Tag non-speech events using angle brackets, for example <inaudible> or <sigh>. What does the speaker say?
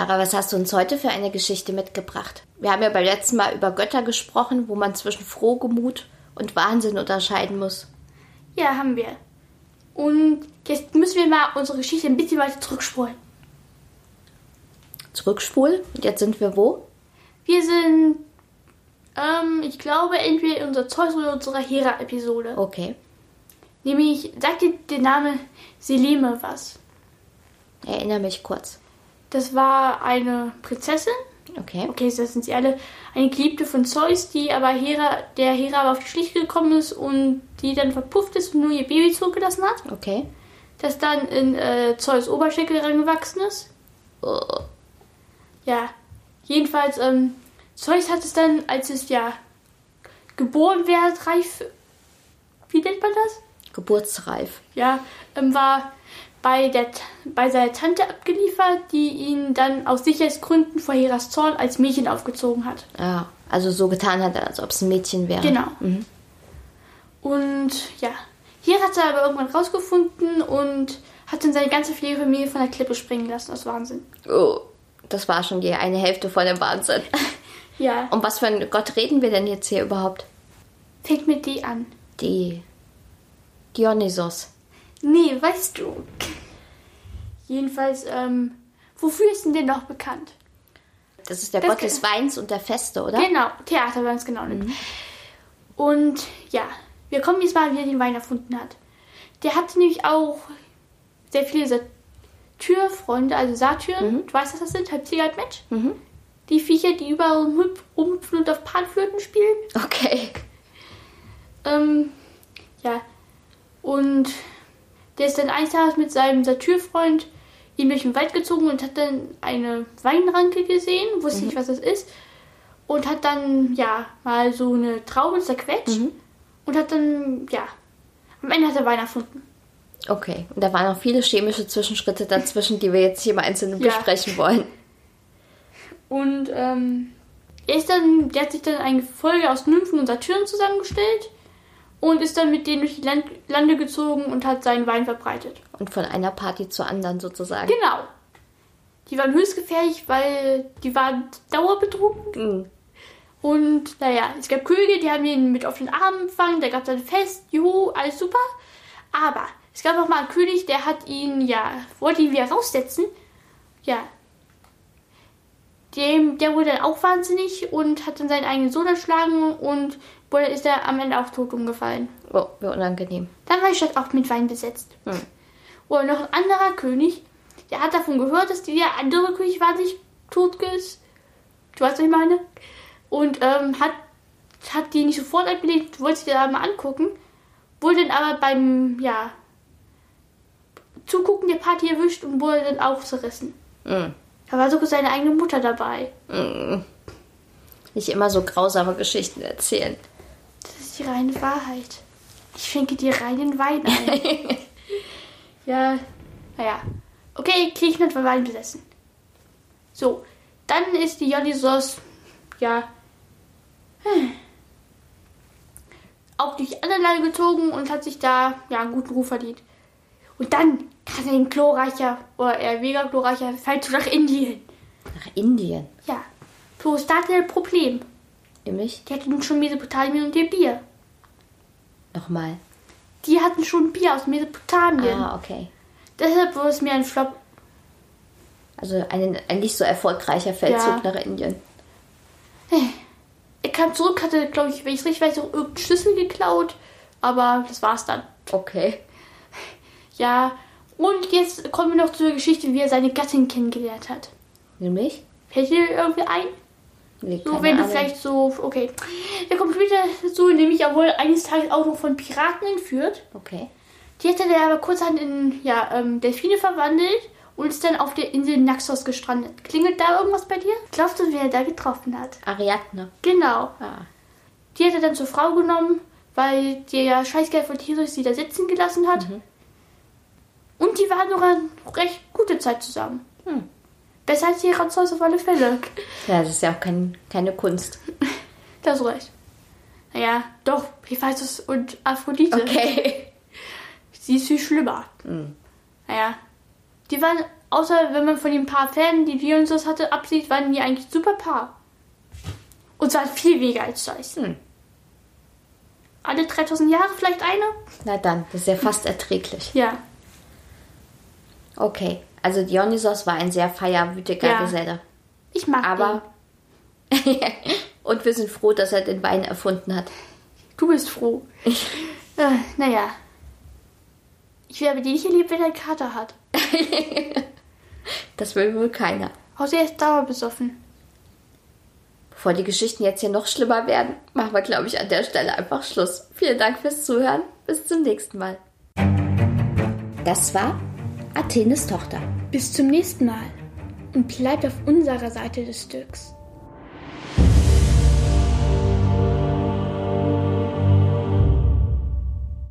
Lara, was hast du uns heute für eine Geschichte mitgebracht? Wir haben ja beim letzten Mal über Götter gesprochen, wo man zwischen Frohgemut und Wahnsinn unterscheiden muss. Ja, haben wir. Und jetzt müssen wir mal unsere Geschichte ein bisschen weiter zurückspulen. Zurückspulen? Und jetzt sind wir wo? Wir sind, ähm, ich glaube, entweder in unserer Zeus- oder unserer Hera-Episode. Okay. Nämlich, sagt dir der Name Seleme was? Erinnere mich kurz. Das war eine Prinzessin. Okay. Okay, das sind sie alle. Eine Geliebte von Zeus, die aber Hera, der Hera aber auf die Schliche gekommen ist und die dann verpufft ist und nur ihr Baby zurückgelassen hat. Okay. Das dann in äh, Zeus Oberschenkel reingewachsen ist. Oh. Ja, jedenfalls, ähm, Zeus hat es dann, als es ja geboren wäre, reif. Wie nennt man das? Geburtsreif. Ja, ähm, war bei, der, bei seiner Tante abgeliefert, die ihn dann aus Sicherheitsgründen vor Heras Zorn als Mädchen aufgezogen hat. Ja, also so getan hat, als ob es ein Mädchen wäre. Genau. Mhm. Und ja, hier hat er aber irgendwann rausgefunden und hat dann seine ganze Pflegefamilie von der Klippe springen lassen. Das ist Wahnsinn. Oh, das war schon die eine Hälfte von dem Wahnsinn. <laughs> Ja, Um was für einen Gott reden wir denn jetzt hier überhaupt? fängt mit D an. Die Dionysos. Nee, weißt du. Jedenfalls, ähm, wofür ist denn der noch bekannt? Das ist der Das Gott des Weins und der Feste, oder? Genau, Theater ganz genau. Und ja, wir kommen jetzt mal, wie er den Wein erfunden hat. Der hatte nämlich auch sehr viele Satyrfreunde, also Satyren. Du weißt, was das sind? Halb Tiger, halb Mensch. Mhm. Die Viecher, die überall rumhüp- rumhüpfen und auf Panflöten spielen. Okay. Ähm, ja. Und der ist dann eines Tages mit seinem Satyrfreund ihn durch den Wald gezogen und hat dann eine Weinranke gesehen, wusste nicht, was das ist. Und hat dann, ja, mal so eine Traube zerquetscht. Und hat dann, ja, am Ende hat er Wein erfunden. Okay. Und da waren noch viele chemische Zwischenschritte dazwischen, die wir jetzt hier mal einzeln Ja. besprechen wollen. Und ähm, er ist dann, der hat sich dann eine Folge aus Nymphen und Satyren zusammengestellt und ist dann mit denen durch die Land Lande gezogen und hat seinen Wein verbreitet. Und von einer Party zur anderen sozusagen. Genau. Die waren höchst gefährlich, weil die waren dauerbetrunken. Mhm. Und naja, es gab Könige, die haben ihn mit auf den Arm empfangen, da gab es ein Fest, juhu, alles super. Aber es gab auch mal einen König, der hat ihn, ja, wollte ihn wieder raussetzen. Ja. Dem, der wurde dann auch wahnsinnig und hat dann seinen eigenen Sohn erschlagen und wurde, ist er am Ende auch tot umgefallen. Oh, wie unangenehm. Dann war die Stadt auch mit Wein besetzt. Hm. Oder noch ein anderer König, der hat davon gehört, dass der andere König wahnsinnig tot ist. Du weißt, was ich meine? Und ähm, hat, hat die nicht sofort abgelehnt, wollte sich da mal angucken. Wurde dann aber beim, ja, Zugucken der Party erwischt und wurde dann auch zerrissen. Mhm. Da war sogar seine eigene Mutter dabei. Mhm. Nicht immer so grausame Geschichten erzählen. Das ist die reine Wahrheit. Ich schenke dir reinen Wein ein. <laughs> ja, naja. Okay, Griechenland war Wein besessen. So, dann ist die Dionysos, ja, hm, auch durch alle Lande gezogen und hat sich da, ja, einen guten Ruf verdient. Und dann kann er ein glorreicher, oder eher mega glorreicher Feldzug nach Indien. Nach Indien. Ja, bloß da hatte ein Problem. Nämlich? Die hatten schon Mesopotamien und ihr Bier. Nochmal. Die hatten schon Bier aus Mesopotamien. Ah, okay. Deshalb wurde es mir ein Flop. Also ein, ein nicht so erfolgreicher Feldzug Ja. nach Indien. Er kam zurück, hatte, glaube ich, wenn ich es richtig weiß, auch irgendeinen Schlüssel geklaut. Aber das war's dann. Okay. Ja. Und jetzt kommen wir noch zur Geschichte, wie er seine Gattin kennengelernt hat. Nämlich? Fällt dir irgendwie ein? Nee, So, wenn du Ahnung. vielleicht so. Okay. Der kommt später dazu, nämlich er wurde eines Tages auch noch von Piraten entführt. Okay. Die hat er aber kurzerhand in ja, ähm, Delfine verwandelt und ist dann auf der Insel Naxos gestrandet. Klingelt da irgendwas bei dir? Glaubst du, wer er da getroffen hat? Ariadne. Genau. Ah. Die hat er dann zur Frau genommen, weil der ja Scheißgeld von Theseus sie da sitzen gelassen hat. Und die waren noch eine recht gute Zeit zusammen. Hm. Besser als die Zeus auf alle Fälle. Ja, das ist ja auch kein, keine Kunst. Da hast du recht. Naja, doch, Hephaistos und Aphrodite. Okay. <laughs> Sie ist viel schlimmer. Naja, die waren, außer wenn man von den paar Pferden, die Dionysos hatte, absieht, waren die eigentlich super Paar. Und zwar viel weniger als Zeus. Hm. Alle 3000 Jahre vielleicht eine? Na dann, das ist ja fast erträglich. Ja. Okay, also Dionysos war ein sehr feierwütiger Ja. Geselle. Ich mag Aber. <laughs> Und wir sind froh, dass er den Wein erfunden hat. Du bist froh. <laughs> äh, naja. Ich wäre den nicht erlebt, wenn er einen Kater hat. <laughs> Das will wohl keiner. Außer er ist dauerbesoffen. Bevor die Geschichten jetzt hier noch schlimmer werden, machen wir, glaube ich, an der Stelle einfach Schluss. Vielen Dank fürs Zuhören. Bis zum nächsten Mal. Das war Athenes Tochter. Bis zum nächsten Mal. Und bleibt auf unserer Seite des Stücks.